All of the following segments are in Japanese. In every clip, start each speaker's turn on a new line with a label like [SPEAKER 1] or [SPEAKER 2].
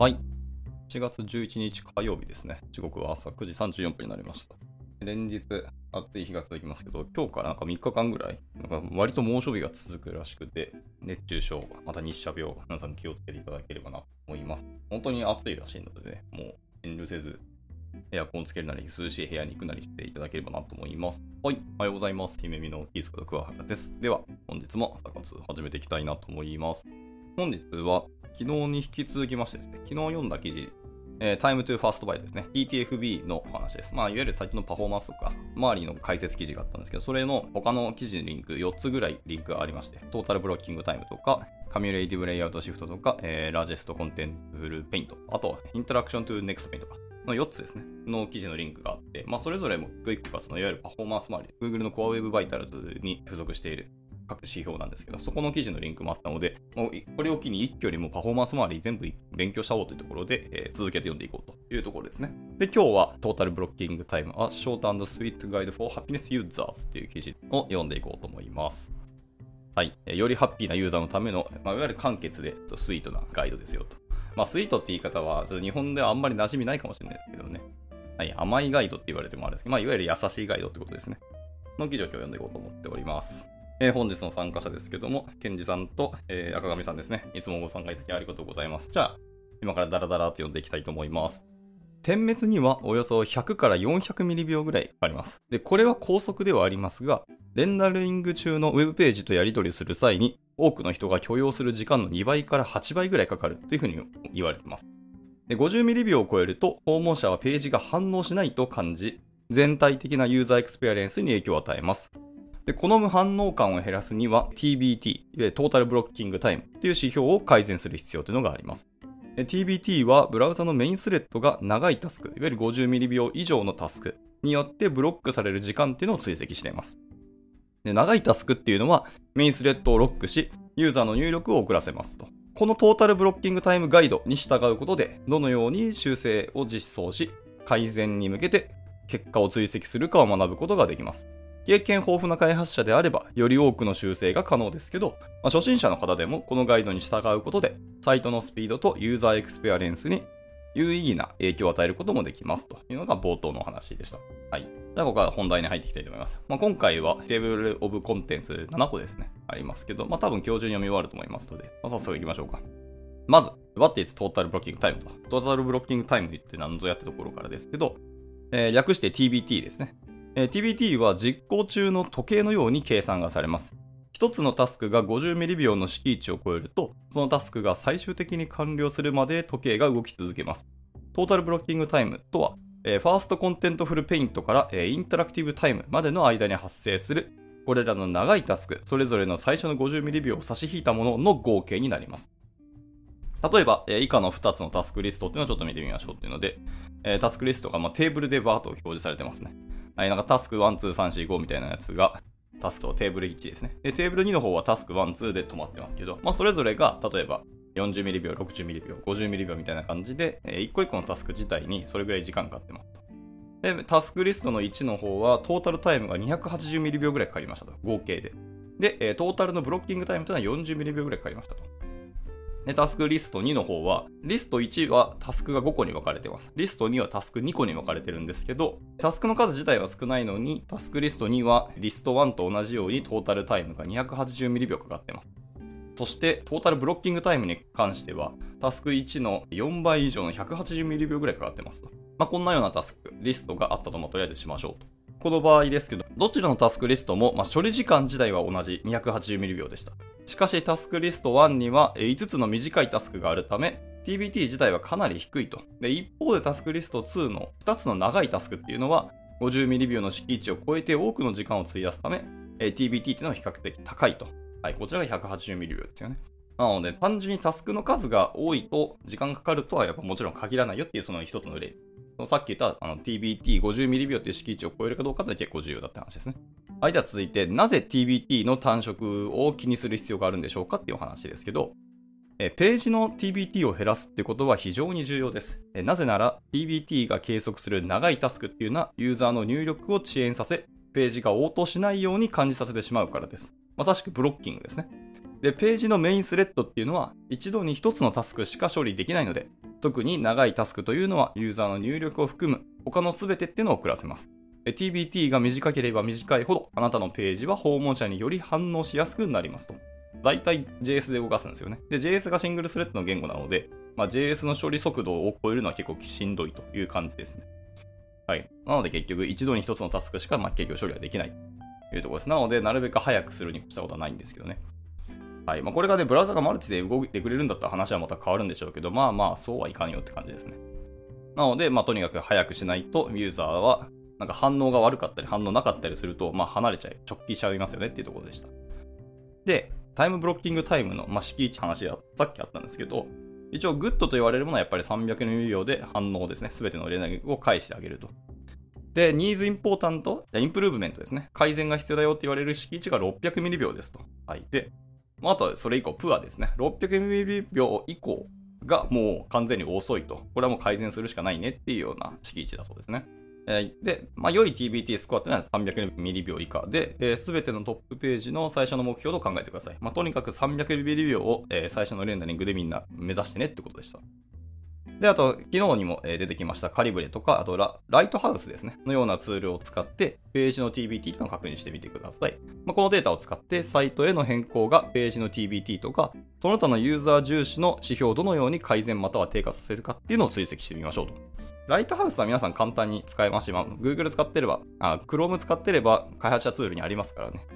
[SPEAKER 1] はい。7月11日火曜日ですね。時刻は朝9時34分になりました。連日暑い日が続きますけど、今日からなんか3日間ぐらい、なんか割と猛暑日が続くらしくて、熱中症、また日射病、皆さん気をつけていただければなと思います。本当に暑いらしいのでね、もう遠慮せず、エアコンつけるなり、涼しい部屋に行くなりしていただければなと思います。はい。おはようございます。姫みのキースこと桑原です。では、本日も朝活始めていきたいなと思います。本日は、昨日に引き続きましてですね、昨日読んだ記事、えー、Time to First Byte ですね。TTFB の話です。まあ、いわゆる先のパフォーマンスとか、周りの解説記事があったんですけど、それの他の記事のリンク、4つぐらいリンクがありまして、 Total Blocking Time とか、 Cumulative Layout Shift とか、えー、 Largest Contentful Paint、あと、 Interaction to Next Paint とか、の4つですね、の記事のリンクがあって、まあ、それぞれもクイックがそのいわゆるパフォーマンス周り、Google の Core Web Vitals に付属している各指標なんですけど、そこの記事のリンクもあったので、もうこれを機に一挙にもパフォーマンス周り全部勉強しちゃおうというところで、えー、続けて読んでいこうというところですね。で、今日は Total Blocking Time A Short and Sweet Guide for Happiness Users っていう記事を読んでいこうと思います。はい。よりハッピーなユーザーのための、まあ、いわゆる簡潔でスイートなガイドですよと。まあ、スイートって言い方は、ちょっと日本ではあんまり馴染みないかもしれないですけどね。はい、甘いガイドって言われてもあるんですけど、まあ、いわゆる優しいガイドってことですね。の記事を今日読んでいこうと思っております。えー、本日の参加者ですけども、ケンジさんと、えー、赤上さんですね。いつもご参加いただきありがとうございます。じゃあ、今からダラダラと読んでいきたいと思います。点滅にはおよそ100から400ミリ秒ぐらいかかります。で、これは高速ではありますが、レンダリング中のウェブページとやり取りする際に、多くの人が許容する時間の2倍から8倍ぐらいかかるというふうに言われています。で50ミリ秒を超えると、訪問者はページが反応しないと感じ、全体的なユーザーエクスペリエンスに影響を与えます。でこの無反応感を減らすには TBT、いわゆる Total Blocking Time という指標を改善する必要というのがあります。TBT はブラウザのメインスレッドが長いタスク、いわゆる50ミリ秒以上のタスクによってブロックされる時間っていうのを追跡しています。で長いタスクっていうのはメインスレッドをロックし、ユーザーの入力を遅らせますと。この Total Blocking Time ガイドに従うことで、どのように修正を実装し、改善に向けて結果を追跡するかを学ぶことができます。経験豊富な開発者であれば、より多くの修正が可能ですけど、まあ、初心者の方でもこのガイドに従うことで、サイトのスピードとユーザーエクスペリエンスに有意義な影響を与えることもできますというのが冒頭のお話でした。はい。じゃあ、ここから本題に入っていきたいと思います。まあ、今回は Table of Contents 7個ですね、ありますけど、まあ、多分今日中に読み終わると思いますので、まあ、早速行きましょうか。まず、What is Total Blocking Time と。Total Blocking Time って何ぞやってところからですけど、えー、略して TBT ですね。TBT は実行中の時計のように計算がされます。一つのタスクが50ミリ秒の閾値を超えると、そのタスクが最終的に完了するまで時計が動き続けます。 Total Blocking Time とは、 First Contentful Paint から、 Interactive Time までの間に発生する、これらの長いタスク、それぞれの最初の50ミリ秒を差し引いたものの合計になります。例えば、以下の2つのタスクリストっていうのをちょっと見てみましょうっていうので、タスクリストが、テーブルでバーと表示されてますね。はい、なんかタスク1、2、3、4、5みたいなやつが、タスクとテーブル1ですね。で、テーブル2の方はタスク1、2で止まってますけど、まあ、それぞれが、例えば、40ミリ秒、60ミリ秒、50ミリ秒みたいな感じで、えー、一個一個のタスク自体にそれぐらい時間かかってますと。で、タスクリストの1の方は、トータルタイムが280ミリ秒ぐらいかかりましたと。合計で。で、えー、トータルのブロッキングタイムというのは40ミリ秒ぐらいかかりましたと。で、タスクリスト2の方は、リスト1はタスクが5個に分かれてます。リスト2はタスク2個に分かれてるんですけど、タスクの数自体は少ないのに、タスクリスト2はリスト1と同じようにトータルタイムが280ミリ秒かかってます。そして、トータルブロッキングタイムに関しては、タスク1の4倍以上の180ミリ秒ぐらいかかってますと。まあ、こんなようなタスク、リストがあったともとりあえずしましょうと。この場合ですけど、どちらのタスクリストも、まあ、処理時間自体は同じ280ミリ秒でした。しかしタスクリスト1には5つの短いタスクがあるため、TBT 自体はかなり低いと。で、一方でタスクリスト2の2つの長いタスクっていうのは、50ミリ秒の敷地を超えて多くの時間を費やすため、TBT っていうのは比較的高いと。はい、こちらが180ミリ秒ですよね。なので、単純にタスクの数が多いと時間かかるとはやっぱもちろん限らないよっていうその一つの例。さっき言った TBT50 ミリ秒っていう敷地を超えるかどうかって結構重要だって話ですね。はい、では続いて、なぜ TBT の単色を気にする必要があるんでしょうかっていうお話ですけど、えページの TBT を減らすってことは非常に重要です。えなぜなら TBT が計測する長いタスクっていうのはユーザーの入力を遅延させ、ページが応答しないように感じさせてしまうからです。まさしくブロッキングですね。で、ページのメインスレッドっていうのは一度に一つのタスクしか処理できないので、特に長いタスクというのはユーザーの入力を含む他の全てっていうのを送らせます。TBT が短ければ短いほど、あなたのページは訪問者により反応しやすくなりますと。大体 JS で動かすんですよね。で、JS がシングルスレッドの言語なので、まあ、JS の処理速度を超えるのは結構しんどいという感じですね。はい。なので結局一度に一つのタスクしか、まあ、結局処理はできないというところです。なので、なるべく早くするに越したことはないんですけどね。はいまあ、これがね、ブラウザがマルチで動いてくれるんだったら話はまた変わるんでしょうけど、まあまあ、そうはいかんよって感じですね。なので、まあ、とにかく早くしないと、ユーザーは、なんか反応が悪かったり、反応なかったりすると、まあ、離れちゃい、直帰しちゃいますよねっていうところでした。で、 Time Blocking Time の、まあ、閾値話はさっきあったんですけど、一応、 Good と言われるものはやっぱり300秒で反応ですね、すべての連絡を返してあげると。で、 Needs Important、Improvement ですね。改善が必要だよって言われる閾値が600ミリ秒ですと。はい。で、あとはそれ以降、プアですね。600ミリ秒以降がもう完全に遅いと。これはもう改善するしかないねっていうような敷地だそうですね。えー、で、まあ、良い TBT スコアってのは300ミリ秒以下で、す、えー、べ、てのトップページの最初の目標と考えてください。まあ、とにかく300ミリ秒を、えー、最初のレンダリングでみんな目指してねってことでした。で、あと、昨日にも出てきましたカリブレとか、あとラライトハウスですね、のようなツールを使って、ページの TBT というのを確認してみてください。まあ、このデータを使って、サイトへの変更がページの TBT とか、その他のユーザー重視の指標をどのように改善または低下させるかっていうのを追跡してみましょうと。ライトハウスは皆さん簡単に使えますし、まあ、Google 使ってれば、あ、Chrome 使ってれば開発者ツールにありますからね。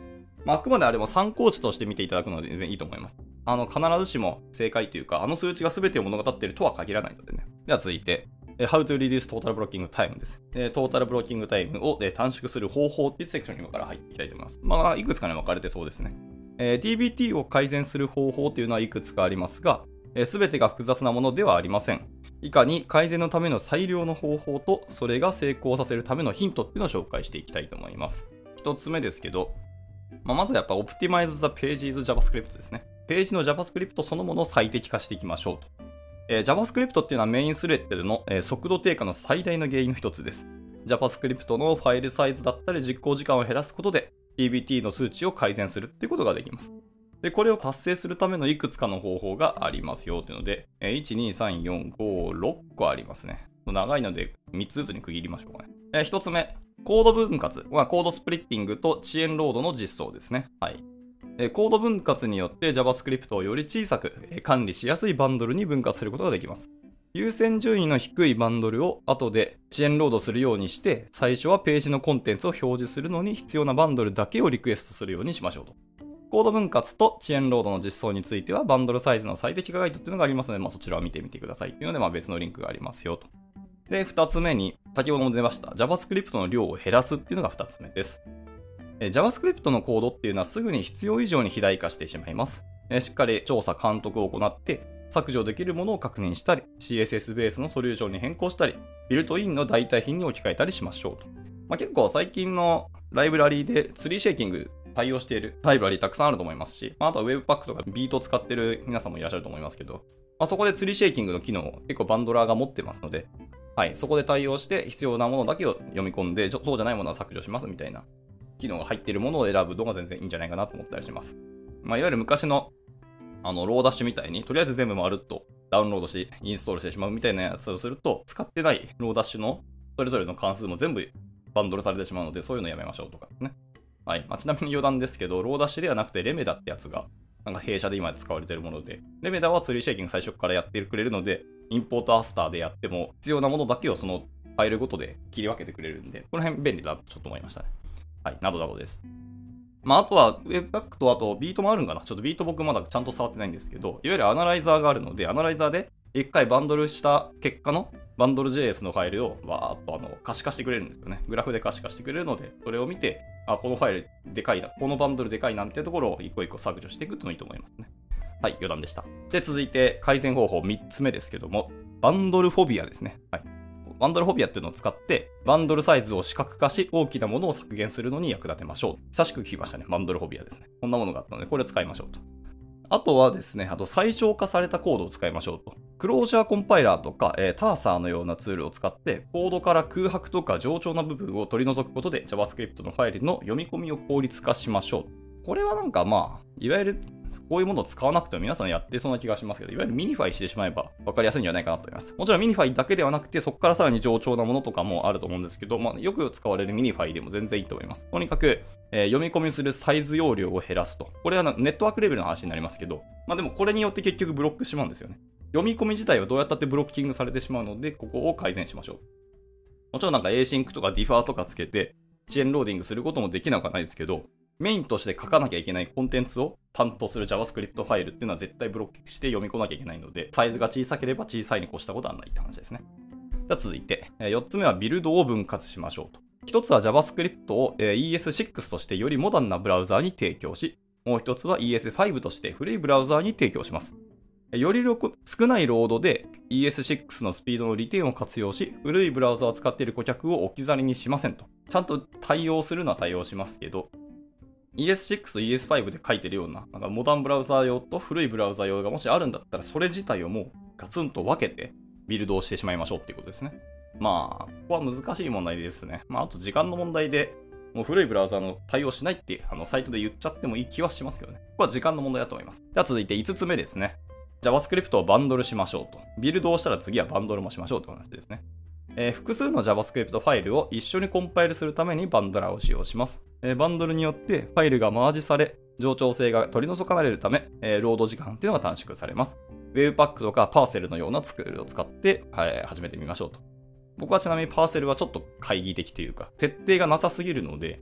[SPEAKER 1] まあ、あくまであれも参考値として見ていただくので全然いいと思います。あの、必ずしも正解というか、あの数値が全てを物語っているとは限らないのでね。では続いて、How to reduce total blocking time です。トータルブロッキングタイムを短縮する方法っていうセクションに今から入っていきたいと思います。まあ、いくつかに分かれてそうですね。えー、DBT を改善する方法というのはいくつかありますが、す、え、べ、てが複雑なものではありません。以下に改善のための最良の方法と、それが成功させるためのヒントっていうのを紹介していきたいと思います。一つ目ですけど、まあ、まずやっぱ Optimize the Pages JavaScript ですね。ページの JavaScript そのものを最適化していきましょうと。えー、JavaScript っていうのはメインスレッドの、えー、速度低下の最大の原因の一つです。JavaScript のファイルサイズだったり実行時間を減らすことで PBT の数値を改善するっていうことができます。で、これを達成するためのいくつかの方法がありますよというので、え、1、2、3、4、5、6個ありますね。長いので3つずつに区切りましょうかね。え、1つ目、コード分割、まあ、コードスプリッティングと遅延ロードの実装ですね。はい。コード分割によって JavaScript をより小さく管理しやすいバンドルに分割することができます。優先順位の低いバンドルを後で遅延ロードするようにして、最初はページのコンテンツを表示するのに必要なバンドルだけをリクエストするようにしましょうと。コード分割と遅延ロードの実装については、バンドルサイズの最適化ガイドっていうのがありますので、まあ、そちらを見てみてくださいっていうので、まあ、別のリンクがありますよと。で、2つ目に、先ほども出ました JavaScript の量を減らすっていうのが2つ目です。JavaScript のコードっていうのはすぐに必要以上に肥大化してしまいます。しっかり調査、監督を行って、削除できるものを確認したり、CSS ベースのソリューションに変更したり、ビルトインの代替品に置き換えたりしましょうと。まあ、結構最近のライブラリーで Tree Shaking 対応しているライブラリーたくさんあると思いますし、まあ、あとは Webpack とか Vite を使ってる皆さんもいらっしゃると思いますけど、まあ、そこで Tree Shaking の機能を結構バンドラーが持ってますので、はい、そこで対応して必要なものだけを読み込んで、そうじゃないものは削除しますみたいな機能が入っているものを選ぶのが全然いいんじゃないかなと思ったりします。まあ、いわゆる昔のあのローダッシュみたいに、とりあえず全部回るとダウンロードし、インストールしてしまうみたいなやつをすると、使ってないローダッシュのそれぞれの関数も全部バンドルされてしまうので、そういうのやめましょうとかね。はい。まあ、ちなみに余談ですけど、ローダッシュではなくてレメダってやつが、なんか弊社で今使われてるもので、レメダはツリーシェイキング最初からやってくれるので、インポートアスターでやっても必要なものだけをそのファイルごとで切り分けてくれるんで、この辺便利だとちょっと思いましたね。はい。などなどです。まあ、あとは Webpack とあとビートもあるんかなちょっとビート僕まだちゃんと触ってないんですけど、いわゆるアナライザーがあるので、アナライザーで一回バンドルした結果のバンドル JS のファイルをわーっとあの可視化してくれるんですよね。グラフで可視化してくれるので、それを見て、あ、このファイルでかいな、このバンドルでかいなっていうところを一個一個削除していくといいと思いますね。はい、余談でした。で、続いて改善方法3つ目ですけども、バンドルフォビアですね。はい。バンドルフォビアっていうのを使って、バンドルサイズを視覚化し、大きなものを削減するのに役立てましょう。久しく聞きましたね。バンドルフォビアですね。こんなものがあったので、これを使いましょうと。あとはですね、あと最小化されたコードを使いましょうと。クロージャーコンパイラーとか、えー、ターサーのようなツールを使って、コードから空白とか冗長な部分を取り除くことで JavaScript のファイルの読み込みを効率化しましょう。これはなんかまあ、いわゆるこういうものを使わなくても皆さんやってそうな気がしますけど、いわゆる minify してしまえば分かりやすいんじゃないかなと思います。もちろん minify だけではなくて、そこからさらに冗長なものとかもあると思うんですけど、まあ、よく使われる minify でも全然いいと思います。とにかく、えー、読み込みするサイズ容量を減らすと。これはネットワークレベルの話になりますけど、まあでもこれによって結局ブロックしまうんですよね。読み込み自体はどうやったってブロッキングされてしまうので、ここを改善しましょう。もちろんなんか Async とか Differ とかつけて、遅延ローディングすることもできなくはないですけど、メインとして書かなきゃいけないコンテンツを担当する JavaScript ファイルっていうのは絶対ブロックして読み込まなきゃいけないので、サイズが小さければ小さいに越したことはないって話ですね。では続いて、4つ目はビルドを分割しましょうと。1つは JavaScript を ES6 としてよりモダンなブラウザーに提供し、もう1つは ES5 として古いブラウザーに提供します。より少ないロードで ES6 のスピードの利点を活用し、古いブラウザを使っている顧客を置き去りにしませんと。ちゃんと対応するのは対応しますけど、ES6 と ES5 で書いてるような、なんかモダンブラウザー用と古いブラウザー用がもしあるんだったら、それ自体をもうガツンと分けてビルドをしてしまいましょうっていうことですね。まあ、ここは難しい問題ですね。まあ、あと時間の問題で、もう古いブラウザーの対応しないってあのサイトで言っちゃってもいい気はしますけどね。ここは時間の問題だと思います。では続いて5つ目ですね。JavaScript をバンドルしましょうと。ビルドをしたら次はバンドルもしましょうって話ですね。えー、複数の JavaScript ファイルを一緒にコンパイルするためにバンドラーを使用します。えー、バンドルによってファイルがマージされ、冗長性が取り除かれるため、えー、ロード時間っていうのが短縮されます。Webpack とか Parcel のようなツールを使って、はい、始めてみましょうと。僕はちなみに Parcel はちょっと懐疑的というか、設定がなさすぎるので、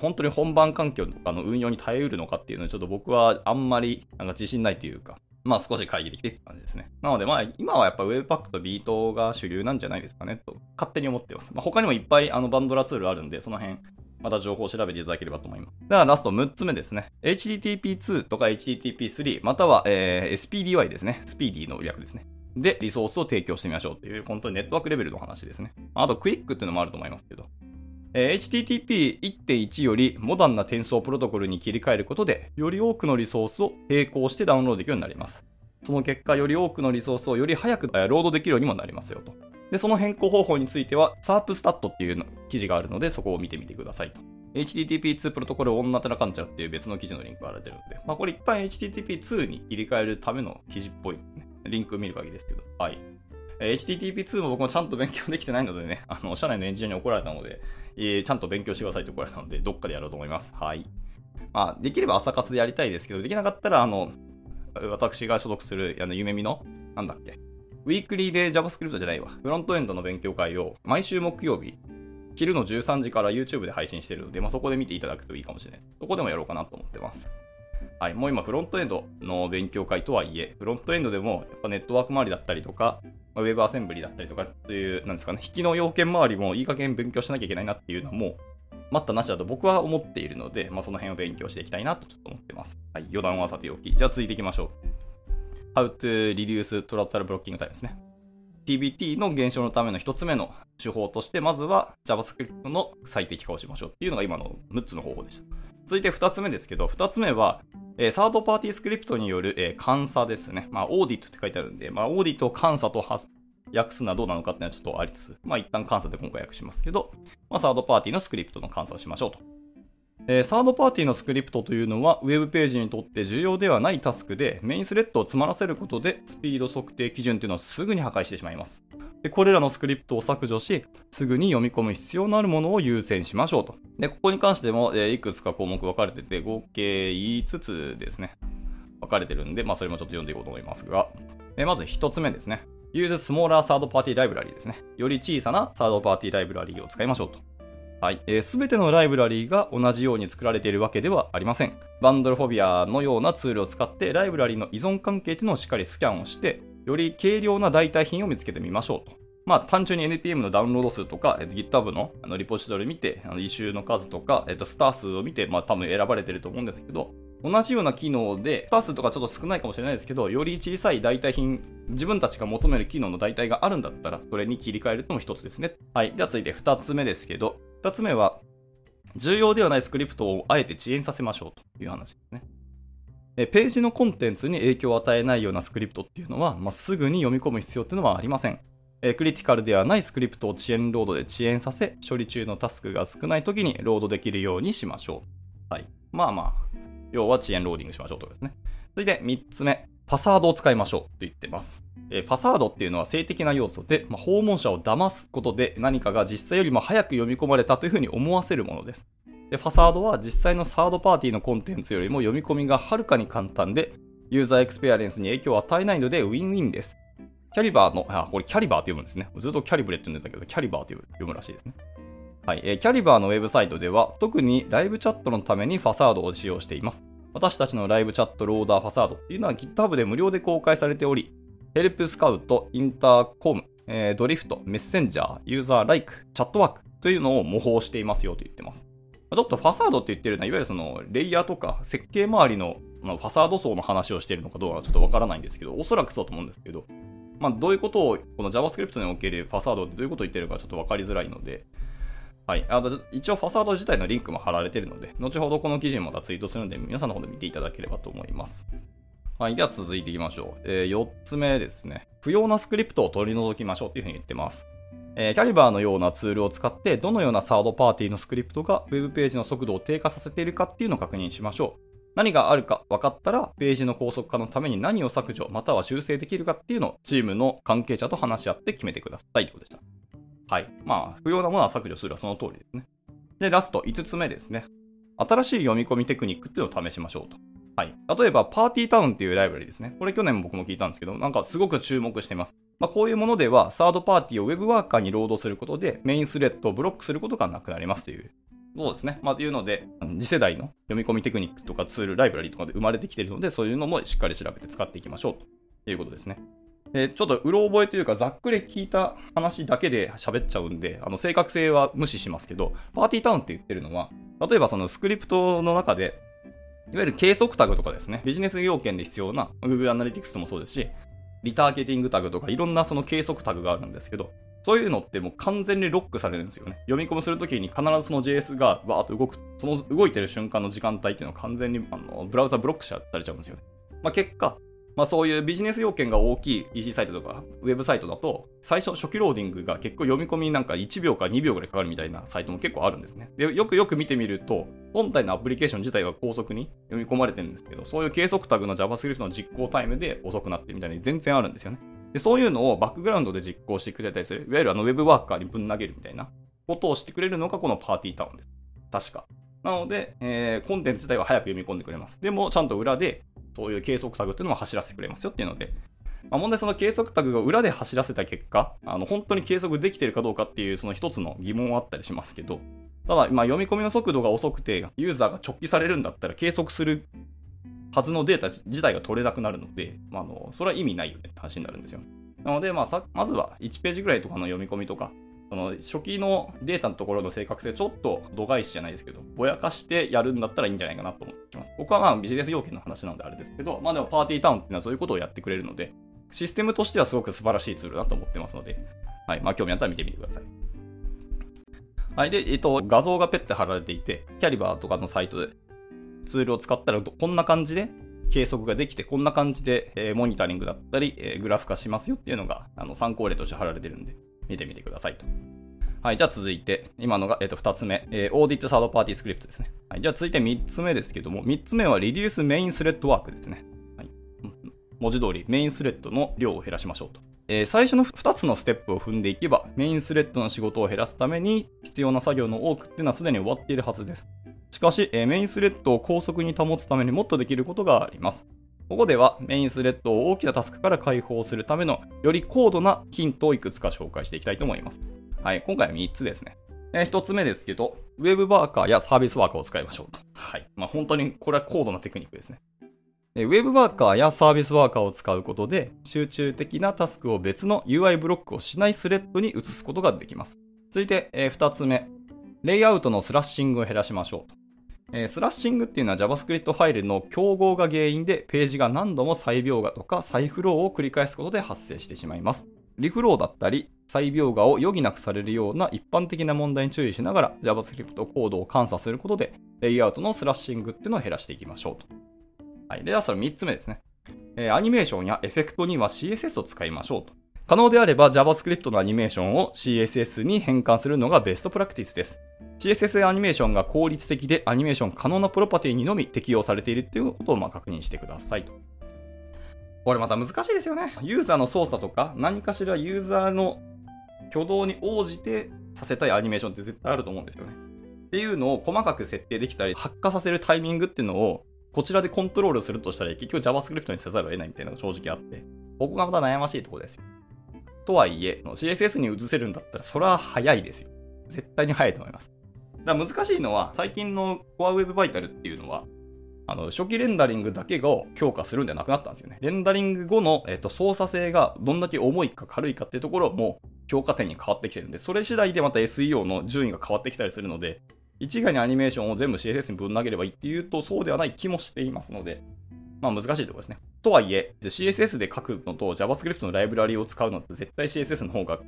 [SPEAKER 1] 本当に本番環境とかの運用に耐えうるのかっていうのはちょっと僕はあんまりなんか自信ないというか、まあ少し会議できてって感じですね。なのでまあ今はやっぱ Webpack とビートが主流なんじゃないですかねと勝手に思ってます。まあ、他にもいっぱいあのバンドラツールあるんで、その辺また情報を調べていただければと思います。ではラスト6つ目ですね。HTTP2 とか HTTP3 または、えー、SPDY ですね。スピーディーの略ですね。で、リソースを提供してみましょうっていう、本当にネットワークレベルの話ですね。あと、 QUIC っていうのもあると思いますけど。えー、HTTP1.1 よりモダンな転送プロトコルに切り替えることで、より多くのリソースを並行してダウンロードできるようになります。その結果、より多くのリソースをより早くロードできるようにもなりますよと。で、その変更方法については、SARPstat っていう記事があるので、そこを見てみてくださいと。HTTP2 プロトコル on なんたらかんちゃらっていう別の記事のリンクが貼られてるので、まあ、これ一旦 HTTP2 に切り替えるための記事っぽい、ね、リンク見る限りですけど、はい。HTTP2 も僕もちゃんと勉強できてないのでね、あの、社内のエンジニアに怒られたので、えー、ちゃんと勉強してくださいって怒られたので、どっかでやろうと思います。はい。まあ、できれば朝活でやりたいですけど、できなかったら、あの、私が所属する、あの、夢見の、なんだっけ、ウィークリーで JavaScript じゃないわ、フロントエンドの勉強会を毎週木曜日、昼の13時から YouTube で配信してるので、まあ、そこで見ていただくといいかもしれない。そこでもやろうかなと思ってます。はい、もう今フロントエンドの勉強会とはいえ、フロントエンドでもやっぱネットワーク周りだったりとか、ウェブアセンブリだったりとかっていう、なんですかね、引きの要件周りもいい加減勉強しなきゃいけないなっていうのも、待ったなしだと僕は思っているので、まあ、その辺を勉強していきたいなとちょっと思ってます。はい、余談はさておき。じゃあ続いていきましょう。How to reduce total blocking time ですね。TBT の減少のための一つ目の手法として、まずは JavaScript の最適化をしましょうっていうのが今の6つの方法でした。続いて2つ目ですけど、2つ目は、え、サードパーティースクリプトによる、え、監査ですね。まあ、オーディットって書いてあるんで、まあ、オーディットを監査と訳すのはどうなのかっていうのはちょっとありつつ、まあ、一旦監査で今回訳しますけど、まあ、サードパーティーのスクリプトの監査をしましょうと。えー、サードパーティーのスクリプトというのは、ウェブページにとって重要ではないタスクで、メインスレッドを詰まらせることで、スピード測定基準というのをすぐに破壊してしまいます。でこれらのスクリプトを削除し、すぐに読み込む必要のあるものを優先しましょうと。で、ここに関しても、えー、いくつか項目分かれてて、合計5つですね。分かれてるんで、まあ、それもちょっと読んでいこうと思いますが、え、まず1つ目ですね。Use Smaller Third Party Library ですね。より小さなサードパーティーライブラリーを使いましょうと。はい。す、えー、べ、てのライブラリーが同じように作られているわけではありません。バンドルフォビアのようなツールを使ってライブラリーの依存関係というのをしっかりスキャンをして、より軽量な代替品を見つけてみましょうと。まあ、単純に NPM のダウンロード数とか、えっと、GitHub のあのリポジトリ見て、あの異臭の数とか、えっと、スター数を見て、まあ、多分選ばれてると思うんですけど、同じような機能で、スター数とかちょっと少ないかもしれないですけど、より小さい代替品、自分たちが求める機能の代替があるんだったら、それに切り替えるのも一つですね。はい。では続いて二つ目ですけど、二つ目は、重要ではないスクリプトをあえて遅延させましょうという話ですね。ページのコンテンツに影響を与えないようなスクリプトっていうのは、まあ、すぐに読み込む必要っていうのはありません。えクリティカルではないスクリプトを遅延ロードで遅延させ、処理中のタスクが少ない時にロードできるようにしましょう。はい。まあまあ、要は遅延ローディングしましょうとかですね。続いて3つ目、ファサードを使いましょうと言ってます。えファサードっていうのは静的な要素で、まあ、訪問者を騙すことで何かが実際よりも早く読み込まれたというふうに思わせるものです。でファサードは実際のサードパーティーのコンテンツよりも読み込みがはるかに簡単で、ユーザーエクスペリエンスに影響を与えないのでウィンウィンです。 Calibre の、あ、これ Calibre って読むんですね。ずっとキャリブレって読んでたけど、 Calibre って読むらしいですね。はい、えー、 Calibre のウェブサイトでは、特にライブチャットのためにファサードを使用しています。私たちの Live Chat Loader ファサードっていうのは GitHub で無料で公開されており、 Help Scout、Intercom、えー、 Drift、Messenger、Userlike、Chatwork というのを模倣していますよと言ってます。ちょっとファサードって言ってるのは、いわゆるそのレイヤーとか設計周りのファサード層の話をしているのかどうかちょっとわからないんですけど、おそらくそうと思うんですけど、まあ、どういうことを、この JavaScript におけるファサードってどういうことを言ってるかちょっとわかりづらいので、はい。あと一応ファサード自体のリンクも貼られているので、後ほどこの記事もまたツイートするので、皆さんの方で見ていただければと思います。はい。では続いていきましょう。えー、4つ目ですね。不要なスクリプトを取り除きましょうというふうに言ってます。えー、キャリバーのようなツールを使って、どのようなサードパーティーのスクリプトが Web ページの速度を低下させているかっていうのを確認しましょう。何があるか分かったら、ページの高速化のために何を削除、または修正できるかっていうのをチームの関係者と話し合って決めてくださいということでした。はい。まあ、不要なものは削除するはその通りですね。で、ラスト5つ目ですね。新しい読み込みテクニックっていうのを試しましょうと。はい。例えば、パーティータウンっていうライブラリですね。これ去年僕も聞いたんですけど、なんかすごく注目しています。まあ、こういうものでは、サードパーティーを Web ワーカーにロードすることで、メインスレッドをブロックすることがなくなりますという。そうですね。まあ、というので、次世代の読み込みテクニックとかツール、ライブラリとかで生まれてきているので、そういうのもしっかり調べて使っていきましょうということですね。え、ちょっとうろ覚えというか、ざっくり聞いた話だけで喋っちゃうんで、あの正確性は無視しますけど、 Partytown って言ってるのは、例えばそのスクリプトの中で、いわゆる計測タグとかですね、ビジネス要件で必要な Google Analytics もそうですし、リターゲティングタグとかいろんなその計測タグがあるんですけど、そういうのってもう完全にロックされるんですよね。読み込むするときに必ずその JS がバーっと動く、その動いてる瞬間の時間帯っていうのは完全にあのブラウザブロックされちゃうんですよね。まあ、結果、まあ、そういうビジネス要件が大きい EC サイトとかウェブサイトだと、最初初期ローディングが結構読み込みなんか1秒か2秒ぐらいかかるみたいなサイトも結構あるんですね。で、よくよく見てみると、本体のアプリケーション自体は高速に読み込まれてるんですけど、そういう計測タグの JavaScript の実行タイムで遅くなってみたいに全然あるんですよね。でそういうのをバックグラウンドで実行してくれたりする、いわゆるあのウェブワーカーにぶん投げるみたいなことをしてくれるのがこのパーティータウンです。確か。なので、えー、コンテンツ自体は早く読み込んでくれます。でも、ちゃんと裏で、そういう計測タグっていうのを走らせてくれますよっていうので、まあ、問題その計測タグが裏で走らせた結果、あの本当に計測できてるかどうかっていうその一つの疑問はあったりしますけど、ただ、まあ、読み込みの速度が遅くて、ユーザーが直帰されるんだったら計測するはずのデータ自体が取れなくなるので、まあ、あのそれは意味ないよねって話になるんですよ。なので、まあ、まずは1ページぐらいとかの読み込みとか、その初期のデータのところの正確性ちょっと度外視じゃないですけど、ぼやかしてやるんだったらいいんじゃないかなと思ってます。僕はまあビジネス要件の話なのであれですけど、まあでもパーティータウンっていうのはそういうことをやってくれるので、システムとしてはすごく素晴らしいツールだと思ってますので、はい。まあ興味あったら見てみてください。はい。で、えっと、画像がペッて貼られていて、キャリバーとかのサイトでツールを使ったらこんな感じで計測ができて、こんな感じで、え、モニタリングだったり、え、グラフ化しますよっていうのがあの参考例として貼られてるんで、見てみてくださいと。はい、じゃあ続いて、今のが、えー、と2つ目、えー、 Audit Third Party Script ですね。はい、じゃあ続いて3つ目ですけども、3つ目は Reduce Main Thread Work ですね。はい、文字通り、メインスレッドの量を減らしましょうと。えー、最初の2つのステップを踏んでいけば、メインスレッドの仕事を減らすために必要な作業の多くっていうのはすでに終わっているはずです。しかし、えー、メインスレッドを高速に保つためにもっとできることがあります。ここではメインスレッドを大きなタスクから解放するためのより高度なヒントをいくつか紹介していきたいと思います。はい、今回は3つですね。え、1つ目ですけど、 Web Worker や Service Worker を使いましょうと。はい。まあ、本当にこれは高度なテクニックですね。 Web Worker や Service Worker を使うことで、集中的なタスクを別の UI ブロックをしないスレッドに移すことができます。続いて、え、2つ目。レイアウトの thrashing を減らしましょうと。えー、 thrashing っていうのは JavaScript ファイルの競合が原因でページが何度も再描画とかリフローを繰り返すことで発生してしまいます。リフローだったり、再描画を余儀なくされるような一般的な問題に注意しながら JavaScript コードを監査することで、レイアウトの thrashing っていうのを減らしていきましょうと。はい。では、それ3つ目ですね。えー、アニメーションやエフェクトには CSS を使いましょうと。可能であれば JavaScript のアニメーションを CSS に変換するのがベストプラクティスです。CSS アニメーションが効率的でアニメーション可能なプロパティにのみ適用されているっていうことをま確認してくださいと。これまた難しいですよね。ユーザーの操作とか何かしらユーザーの挙動に応じてさせたいアニメーションって絶対あると思うんですよね。っていうのを細かく設定できたり、発火させるタイミングっていうのをこちらでコントロールするとしたら結局 JavaScript にせざるを得ないみたいなのが正直あって、ここがまた悩ましいところですよ。とはいえ、CSS に移せるんだったらそれは早いですよ。絶対に早いと思います。だ難しいのは、最近の Core Web Vital っていうのは、あの初期レンダリングだけを強化するんではなくなったんですよね。レンダリング後の、えーと、操作性がどんだけ重いか軽いかっていうところも評価点に変わってきてるんで、それ次第でまた SEO の順位が変わってきたりするので、一概にアニメーションを全部 CSS にぶん投げればいいっていうと、そうではない気もしていますので、まあ難しいところですね。とはいえ、CSS で書くのと JavaScript のライブラリを使うのって絶対 CSS の方が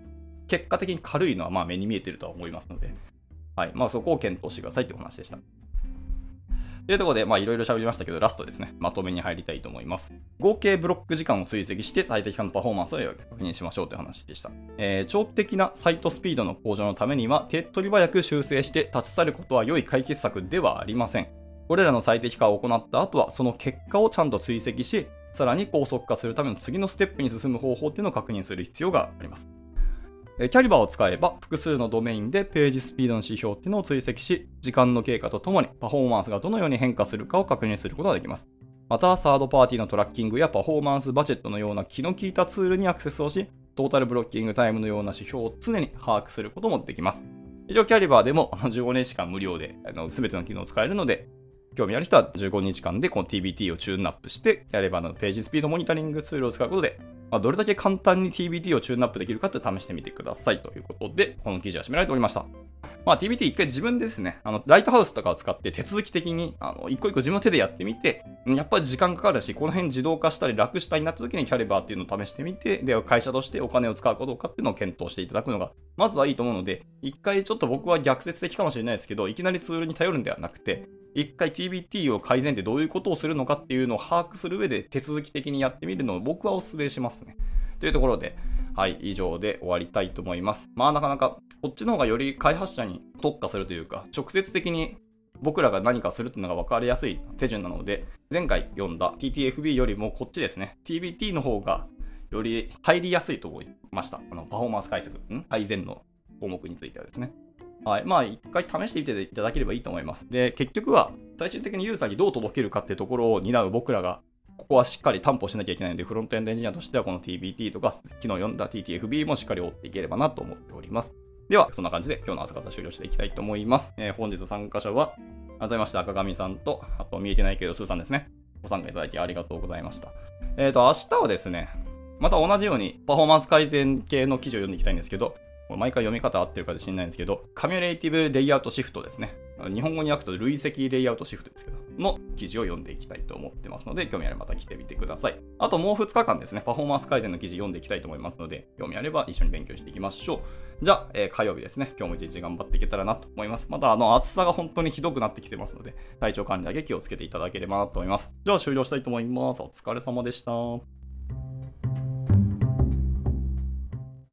[SPEAKER 1] 結果的に軽いのはまあ目に見えてるとは思いますので、はい。まあそこを検討してくださいというお話でした。というところで、まあいろいろ喋りましたけど、ラストですね、まとめに入りたいと思います。合計ブロック時間を追跡して最適化のパフォーマンスを確認しましょうという話でした。えー、長期的なサイトスピードの向上のためには、手っ取り早く修正して立ち去ることは良い解決策ではありません。これらの最適化を行った後は、その結果をちゃんと追跡し、さらに高速化するための次のステップに進む方法っていうのを確認する必要があります。キャリバーを使えば複数のドメインでページスピードの指標っていうのを追跡し、時間の経過とともにパフォーマンスがどのように変化するかを確認することができます。また、サードパーティーのトラッキングやパフォーマンスバジェットのような気の利いたツールにアクセスをし、トータルブロッキングタイムのような指標を常に把握することもできます。以上、キャリバーでも15年間無料で全ての機能を使えるので、興味ある人は15日間でこの TBT をチューンアップして、キャリバーのページスピードモニタリングツールを使うことで、まあ、どれだけ簡単に TBT をチューンアップできるかって試してみてくださいということで、この記事は締められておりました。まあ、TBT 一回自分でですね、あの、ライトハウスとかを使って手続き的に、あの、一個一個自分の手でやってみて、やっぱり時間かかるし、この辺自動化したり楽したりになった時にキャリバーっていうのを試してみて、で、会社としてお金を使うかどうかっていうのを検討していただくのが、まずはいいと思うので、一回ちょっと僕は逆説的かもしれないですけど、いきなりツールに頼るんではなくて、一回 TBT を改善ってどういうことをするのかっていうのを把握する上で手続き的にやってみるのを僕はお勧めしますね。というところで、はい、以上で終わりたいと思います。まあなかなかこっちの方がより開発者に特化するというか、直接的に僕らが何かするっていうのが分かりやすい手順なので、前回読んだ TTFB よりもこっちですね、TBT の方がより入りやすいと思いました。あのパフォーマンス解析、改善の項目についてはですね。はい。まあ、一回試してみていただければいいと思います。で、結局は、最終的にユーザーにどう届けるかっていうところを担う僕らがここはしっかり担保しなきゃいけないので、フロントエンドエンジニアとしてはこの TBT とか、昨日読んだ TTFB もしっかり追っていければなと思っております。では、そんな感じで今日の朝方終了していきたいと思います。えー、本日参加者は、改めまして赤上さんと、あと見えてないけど、スーさんですね。ご参加いただきありがとうございました。えっ、ー、と、明日はですね、また同じようにパフォーマンス改善系の記事を読んでいきたいんですけど、毎回読み方合ってるか自信ないんですけど、カミュレーティブレイアウトシフトですね。日本語に訳すと累積レイアウトシフトですけど、の記事を読んでいきたいと思ってますので、興味あればまた来てみてください。あともう2日間ですね、パフォーマンス改善の記事読んでいきたいと思いますので、興味あれば一緒に勉強していきましょう。じゃあ、えー、火曜日ですね、今日も一日頑張っていけたらなと思います。また、あの、暑さが本当にひどくなってきてますので、体調管理だけ気をつけていただければなと思います。じゃあ終了したいと思います。お疲れ様でした。